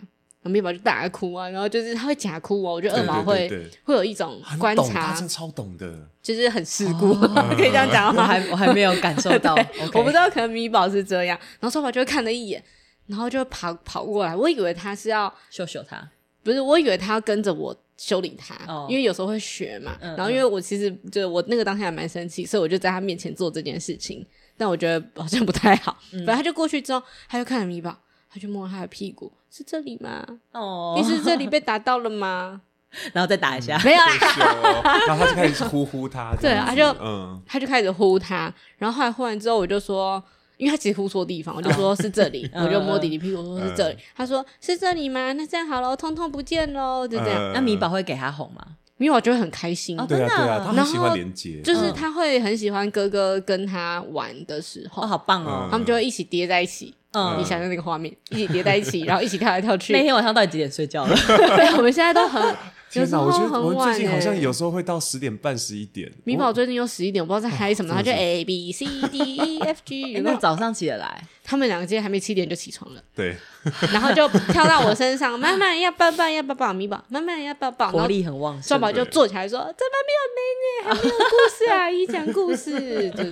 米宝就大哭啊，然后就是他会假哭哦，我觉得二毛会会有一种观察，他超懂的，就是很世故，可以这样讲吗？我还我还没有感受 到，我不知道可能米宝是这样，然后超宝就会看了一眼，然后就跑跑过来，我以为他是要秀秀他，不是，我以为他要跟着我修理他，因为有时候会学嘛，然后因为我其实就我那个当下还蛮生气，所以我就在他面前做这件事情。但我觉得好像不太好，反正他就过去之后，他就看着米宝，他就摸他的屁股，是这里吗？哦，你是这里被打到了吗？然后再打一下，没有啦。然后他就开始呼呼他，对，他就嗯，他就开始呼他，然后后来呼完之后，我就说，因为他其实呼错地方，我就说是这里，我就摸弟弟屁股，说是这里，他说是这里吗？那这样好了，通通不见喽，就这样。那米宝会给他哄吗？米宝就会很开心，对啊，对啊，他很喜欢连接，就是他会很喜欢哥哥跟他玩的时候，好棒哦，他们就会一起叠在一起，嗯，你想象那个画面，一起叠在一起，然后一起跳来跳去。那天晚上到底几点睡觉了？我们现在都很。天哪，我觉得我最近好像有时候会到十点半、十一点。米宝最近又十一点，我不知道在嗨什么，他就 A B C D E F G。那早上起得来，他们两个今天还没七点就起床了。对，然后就跳到我身上，妈妈要抱抱，要抱抱米宝，妈妈要抱抱，活力很旺盛。双宝就坐起来说：“怎么没有奶奶？还没有故事啊？姨讲故事，就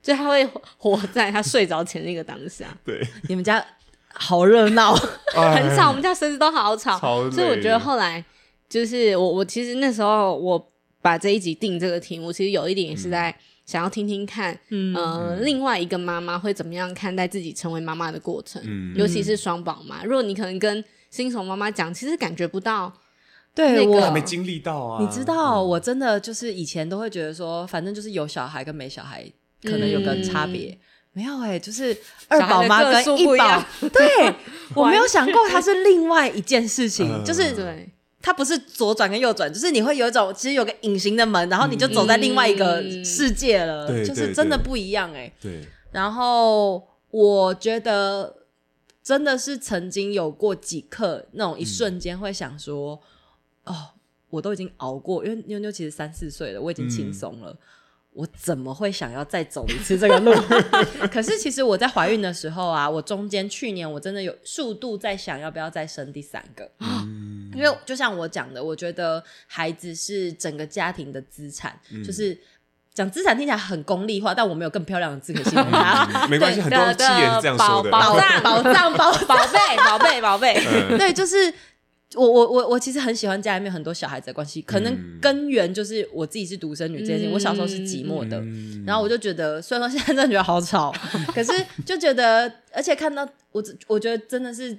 就他会活在他睡着前那个当下。”对，你们家好热闹，很吵，我们家孙子都好吵，所以我觉得后来。就是我，我其实那时候我把这一集定这个题目，其实有一点也是在想要听听看，嗯，呃，嗯、另外一个妈妈会怎么样看待自己成为妈妈的过程，嗯，尤其是双宝妈。如果你可能跟新手妈妈讲，其实感觉不到、那个，对我还没经历到啊。你知道，我真的就是以前都会觉得说，反正就是有小孩跟没小孩可能有个差别，嗯、没有哎、欸，就是二宝妈跟一宝，对，我没有 想过它是另外一件事情，嗯、就是对。它不是左转跟右转，就是你会有一种其实有个隐形的门，然后你就走在另外一个世界了，嗯、就是真的不一样哎、欸。对。然后我觉得真的是曾经有过几刻那种一瞬间会想说，嗯、哦，我都已经熬过，因为妞妞其实三四岁了，我已经轻松了。嗯我怎么会想要再走一次这个路？可是其实我在怀孕的时候啊，我中间去年我真的有数度在想要不要再生第三个，嗯、因为就像我讲的，我觉得孩子是整个家庭的资产，嗯、就是讲资产听起来很功利化，但我没有更漂亮的字可以形容它。没关系，很多企业是这样说的，宝藏、宝藏、宝宝贝、宝贝、宝贝，对，就是。我我我我其实很喜欢家里面很多小孩子的关系，可能根源就是我自己是独生女这件事情。嗯、我小时候是寂寞的，嗯、然后我就觉得，虽然说现在真的觉得好吵，可是就觉得，而且看到我，我觉得真的是。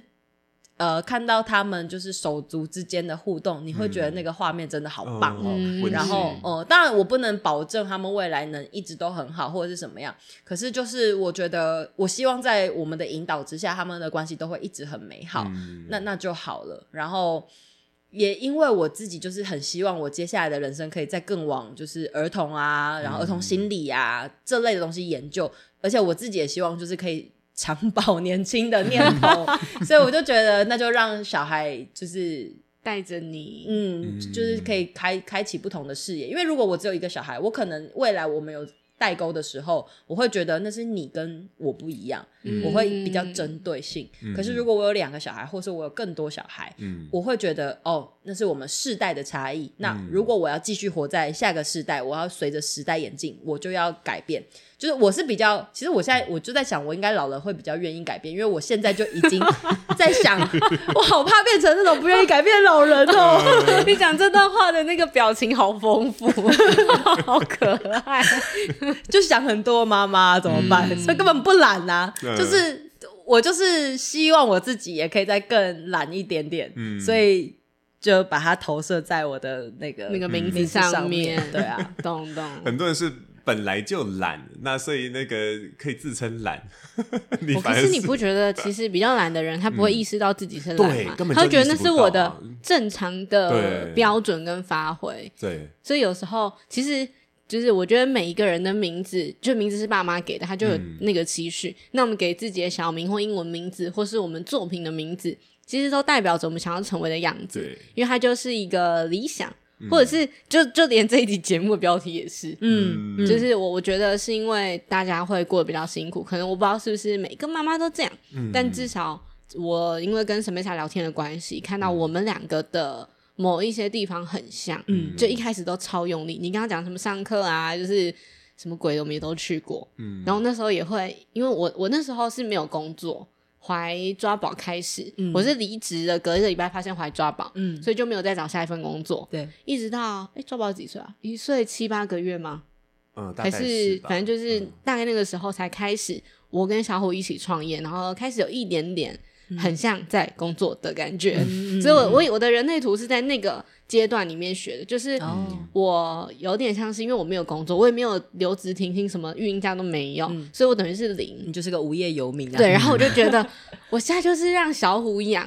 呃，看到他们就是手足之间的互动，你会觉得那个画面真的好棒哦。嗯、然后，哦、呃，当然我不能保证他们未来能一直都很好，或者是什么样。可是，就是我觉得，我希望在我们的引导之下，他们的关系都会一直很美好。嗯、那那就好了。然后，也因为我自己就是很希望我接下来的人生可以再更往就是儿童啊，然后儿童心理啊、嗯、这类的东西研究。而且我自己也希望就是可以。长保年轻的念头，所以我就觉得那就让小孩就是带着你，嗯，就是可以开开启不同的视野。因为如果我只有一个小孩，我可能未来我们有代沟的时候，我会觉得那是你跟我不一样，嗯、我会比较针对性。嗯、可是如果我有两个小孩，或是我有更多小孩，嗯、我会觉得哦，那是我们世代的差异。那如果我要继续活在下个世代，我要随着时代演进，我就要改变。就是我是比较，其实我现在我就在想，我应该老了会比较愿意改变，因为我现在就已经 在想，我好怕变成那种不愿意改变老人哦。你讲这段话的那个表情好丰富，好可爱，就想很多妈妈怎么办？所以根本不懒啊，就是我就是希望我自己也可以再更懒一点点，所以就把它投射在我的那个那个名字上面。对啊，懂懂。很多人是。本来就懒，那所以那个可以自称懒。你可是你不觉得，其实比较懒的人，他不会意识到自己是懒吗？他觉得那是我的正常的标准跟发挥。对，所以有时候其实就是我觉得每一个人的名字，就名字是爸妈给的，他就有那个期许。那我们给自己的小名或英文名字，或是我们作品的名字，其实都代表着我们想要成为的样子。因为它就是一个理想。或者是就就连这一集节目的标题也是，嗯，就是我我觉得是因为大家会过得比较辛苦，可能我不知道是不是每个妈妈都这样，嗯，但至少我因为跟沈妹莎聊天的关系，看到我们两个的某一些地方很像，嗯，就一开始都超用力。你刚刚讲什么上课啊，就是什么鬼我们也都去过，嗯，然后那时候也会，因为我我那时候是没有工作。怀抓宝开始，嗯、我是离职了，隔一个礼拜发现怀抓宝，嗯，所以就没有再找下一份工作，对，一直到哎抓宝几岁啊？一岁七八个月吗？嗯，还是反正就是大概那个时候才开始，我跟小虎一起创业，然后开始有一点点很像在工作的感觉，嗯、所以我我我的人类图是在那个。阶段里面学的，就是我有点像是因为我没有工作，我也没有留职停薪，什么育婴假都没有，嗯、所以我等于是零，你就是个无业游民啊。对，然后我就觉得 我现在就是让小虎养，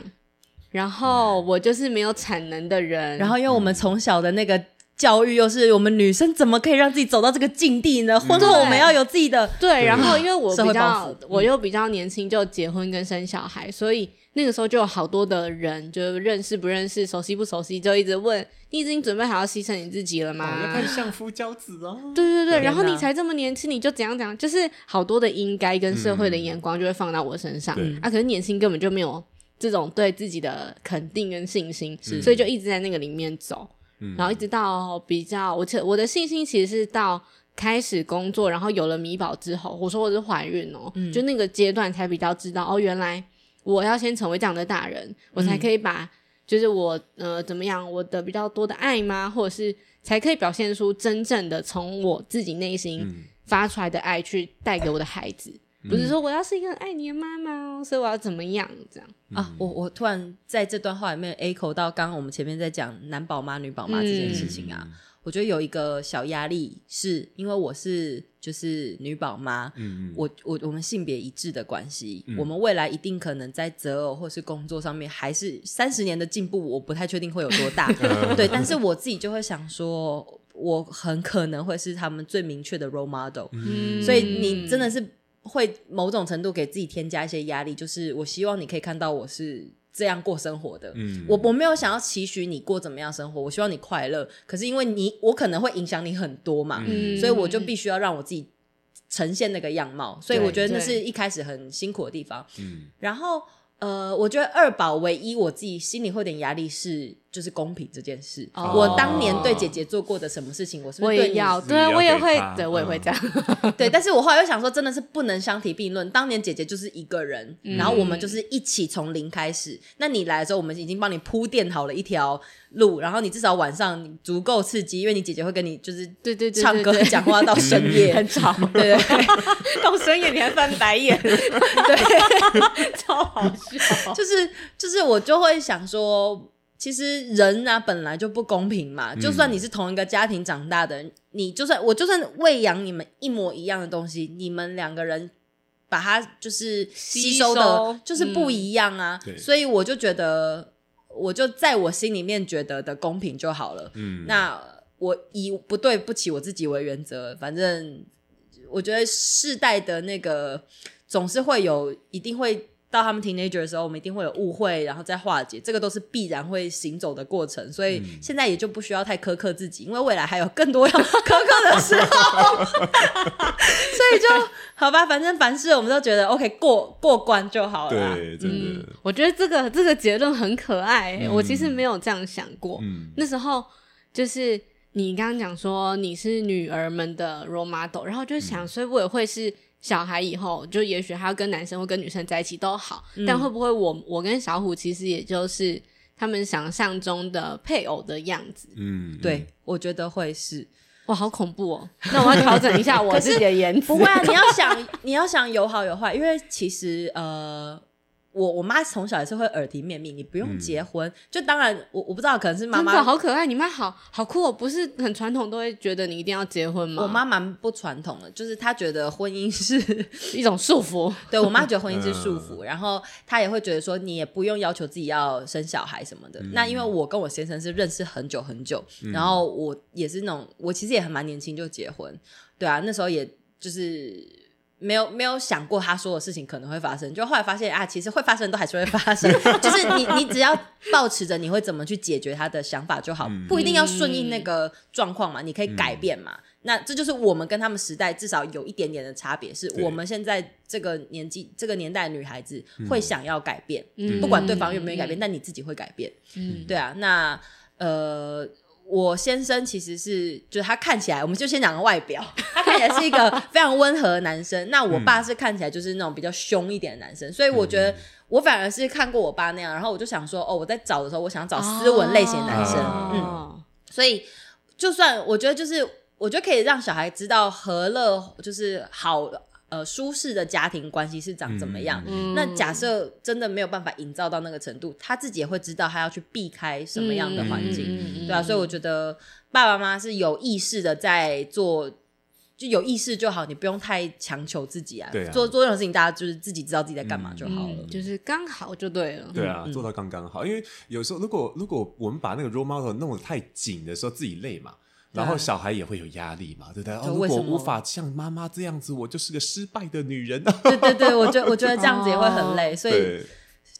然后我就是没有产能的人。然后因为我们从小的那个教育又是我们女生怎么可以让自己走到这个境地呢？婚后我们要有自己的对，然后因为我比较我又比较年轻就结婚跟生小孩，所以。那个时候就有好多的人，就认识不认识、熟悉不熟悉，就一直问：你已经准备好要牺牲你自己了吗？要看相夫教子哦。对对 对，然后你才这么年轻，你就怎样怎样，就是好多的应该跟社会的眼光就会放到我身上。啊，可是年轻根本就没有这种对自己的肯定跟信心，所以就一直在那个里面走。然后一直到比较，我我的信心其实是到开始工作，然后有了米宝之后，我说我是怀孕哦，就那个阶段才比较知道哦，原来。我要先成为这样的大人，我才可以把，嗯、就是我呃怎么样，我的比较多的爱吗？或者是才可以表现出真正的从我自己内心发出来的爱，去带给我的孩子。嗯、不是说我要是一个爱你的妈妈哦，所以我要怎么样这样。啊？我我突然在这段话里面 echo 到刚刚我们前面在讲男宝妈、女宝妈这件事情啊。嗯。我觉得有一个小压力，是因为我是就是女宝妈，嗯嗯，我我我们性别一致的关系，嗯、我们未来一定可能在择偶或是工作上面，还是三十年的进步，我不太确定会有多大，对，但是我自己就会想说，我很可能会是他们最明确的 role model，嗯，所以你真的是会某种程度给自己添加一些压力，就是我希望你可以看到我是。这样过生活的，嗯，我我没有想要期许你过怎么样生活，我希望你快乐。可是因为你，我可能会影响你很多嘛，嗯，所以我就必须要让我自己呈现那个样貌。所以我觉得那是一开始很辛苦的地方。嗯，然后呃，我觉得二宝唯一我自己心里会有点压力是，就是公平这件事，我当年对姐姐做过的什么事情，我是不是对你要？对，我也会，对，我也会这样。对，但是我后来又想说，真的是不能相提并论。当年姐姐就是一个人，然后我们就是一起从零开始。那你来的时候，我们已经帮你铺垫好了一条路，然后你至少晚上足够刺激，因为你姐姐会跟你就是对对唱歌讲话到深夜，很吵，对 对，到深夜你还翻白眼，对，超好笑。就是就是我就会想说。其实人啊，本来就不公平嘛。就算你是同一个家庭长大的，嗯、你就算我就算喂养你们一模一样的东西，你们两个人把它就是吸收的，就是不一样啊。嗯、所以我就觉得，我就在我心里面觉得的公平就好了。嗯，那我以不对不起我自己为原则，反正我觉得世代的那个总是会有，一定会。到他们 teenager 的时候，我们一定会有误会，然后再化解，这个都是必然会行走的过程。所以现在也就不需要太苛刻自己，因为未来还有更多要 苛刻的时候。所以就好吧，反正凡事我们都觉得 OK 过过关就好了。对，真的。嗯，我觉得这个这个结论很可爱。嗯，我其实没有这样想过。嗯，那时候就是你刚刚讲说你是女儿们的 role model，然后就想，所以我也会是。小孩以后就也许他要跟男生或跟女生在一起都好，嗯、但会不会我我跟小虎其实也就是他们想象中的配偶的样子？嗯，对，我觉得会是。哇，好恐怖哦！那我要调整一下我自己的言辞。不会啊，你要想你要想有好有坏，因为其实呃。我我妈从小也是会耳提面命，你不用结婚。嗯、就当然，我我不知道，可能是妈妈好可爱。你妈好好酷哦，不是很传统，都会觉得你一定要结婚吗？我妈蛮不传统的，就是她觉得婚姻是 一种束缚。对，我妈觉得婚姻是束缚，然后她也会觉得说你也不用要求自己要生小孩什么的。嗯、那因为我跟我先生是认识很久很久，嗯、然后我也是那种，我其实也很蛮年轻就结婚。对啊，那时候也就是。没有没有想过他说的事情可能会发生，就后来发现啊，其实会发生都还是会发生，就是你你只要保持着你会怎么去解决他的想法就好，嗯、不一定要顺应那个状况嘛，你可以改变嘛。嗯、那这就是我们跟他们时代至少有一点点的差别，是我们现在这个年纪这个年代的女孩子会想要改变，嗯、不管对方愿不愿意改变，嗯、但你自己会改变。嗯，对啊，那呃。我先生其实是，就是他看起来，我们就先讲个外表，他看起来是一个非常温和的男生。那我爸是看起来就是那种比较凶一点的男生，所以我觉得我反而是看过我爸那样，然后我就想说，哦，我在找的时候，我想找斯文类型的男生，哦、嗯，所以就算我觉得就是，我觉得可以让小孩知道和乐就是好。呃，舒适的家庭关系是长怎么样？嗯、那假设真的没有办法营造到那个程度，他自己也会知道他要去避开什么样的环境，嗯、对啊。所以我觉得爸爸妈妈是有意识的在做，就有意识就好，你不用太强求自己啊。对啊，做做任何事情，大家就是自己知道自己在干嘛就好了，嗯、就是刚好就对了。对啊，做到刚刚好。因为有时候如果如果我们把那个 role model 弄得太紧的时候，自己累嘛。然后小孩也会有压力嘛，对不对？哦，如果无法像妈妈这样子，我就是个失败的女人。对对对，我觉得我觉得这样子也会很累，所以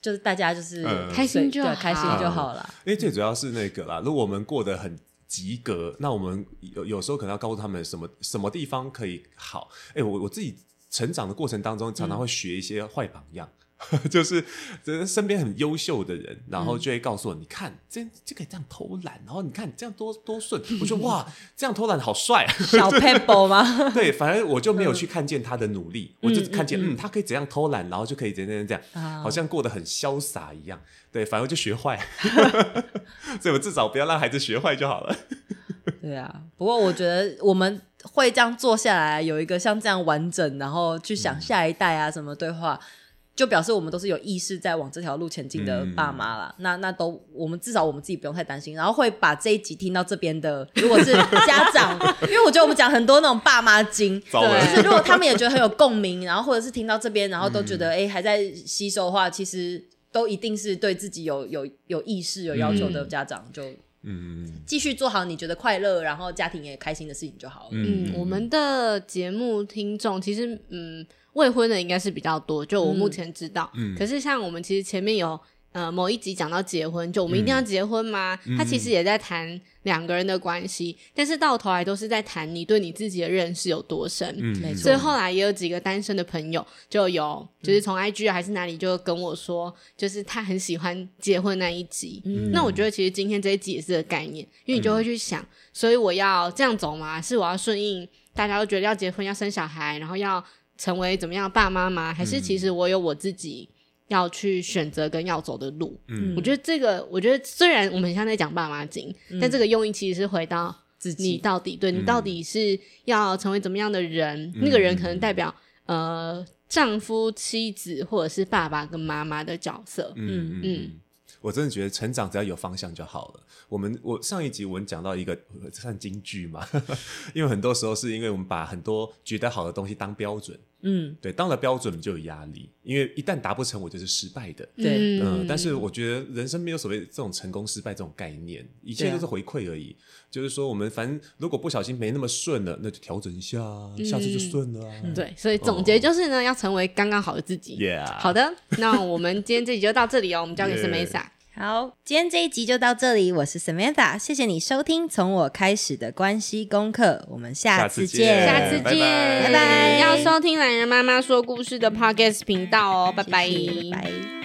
就是大家就是开心就开心就好了。因为最主要是那个啦，如果我们过得很及格，那我们有有时候可能要告诉他们什么什么地方可以好。哎，我我自己成长的过程当中，常常会学一些坏榜样。就是，身边很优秀的人，然后就会告诉我：“嗯、你看，这这可以这样偷懒，然后你看这样多多顺。”我说：“哇，这样偷懒好帅啊！” 小 pebble 吗？对，反而我就没有去看见他的努力，嗯、我就看见嗯，嗯，他可以怎样偷懒，然后就可以怎样怎样，嗯、好像过得很潇洒一样。对，反而就学坏，所以我至少不要让孩子学坏就好了。对啊，不过我觉得我们会这样做下来，有一个像这样完整，然后去想下一代啊什么对话。嗯就表示我们都是有意识在往这条路前进的爸妈啦。嗯、那那都我们至少我们自己不用太担心。然后会把这一集听到这边的，如果是 家长，因为我觉得我们讲很多那种爸妈经，对，就是如果他们也觉得很有共鸣，然后或者是听到这边，然后都觉得哎、嗯欸、还在吸收的话，其实都一定是对自己有有有意识、有要求的家长，就嗯继续做好你觉得快乐，然后家庭也开心的事情就好了。嗯，我们的节目听众其实嗯。未婚的应该是比较多，就我目前知道。嗯，可是像我们其实前面有呃某一集讲到结婚，就我们一定要结婚吗？嗯、他其实也在谈两个人的关系，嗯、但是到头来都是在谈你对你自己的认识有多深。嗯，没错。所以后来也有几个单身的朋友就有，就是从 IG 还是哪里就跟我说，就是他很喜欢结婚那一集。嗯，那我觉得其实今天这一集也是个概念，因为你就会去想，所以我要这样走吗？是我要顺应大家都觉得要结婚要生小孩，然后要成为怎么样的爸妈吗？还是其实我有我自己要去选择跟要走的路？嗯，我觉得这个，我觉得虽然我们现在在讲爸妈经，嗯、但这个用意其实是回到自己，你到底对你到底是要成为怎么样的人？嗯、那个人可能代表呃丈夫、妻子或者是爸爸跟妈妈的角色。嗯嗯。嗯我真的觉得成长只要有方向就好了。我们我上一集我们讲到一个算金句嘛，因为很多时候是因为我们把很多觉得好的东西当标准，嗯，对，当了标准就有压力，因为一旦达不成，我就是失败的，对，嗯。但是我觉得人生没有所谓这种成功失败这种概念，一切都是回馈而已。啊、就是说，我们反正如果不小心没那么顺了，那就调整一下，下次就顺了、啊嗯。对，所以总结就是呢，哦、要成为刚刚好的自己。Yeah 好的，那我们今天这集就到这里哦，我们交给 Samantha。好，今天这一集就到这里。我是 Samantha，谢谢你收听从我开始的关系功课。我们下次见，下次见，拜拜。要收听懒人妈妈说故事的 Podcast 频道哦，拜拜，拜拜。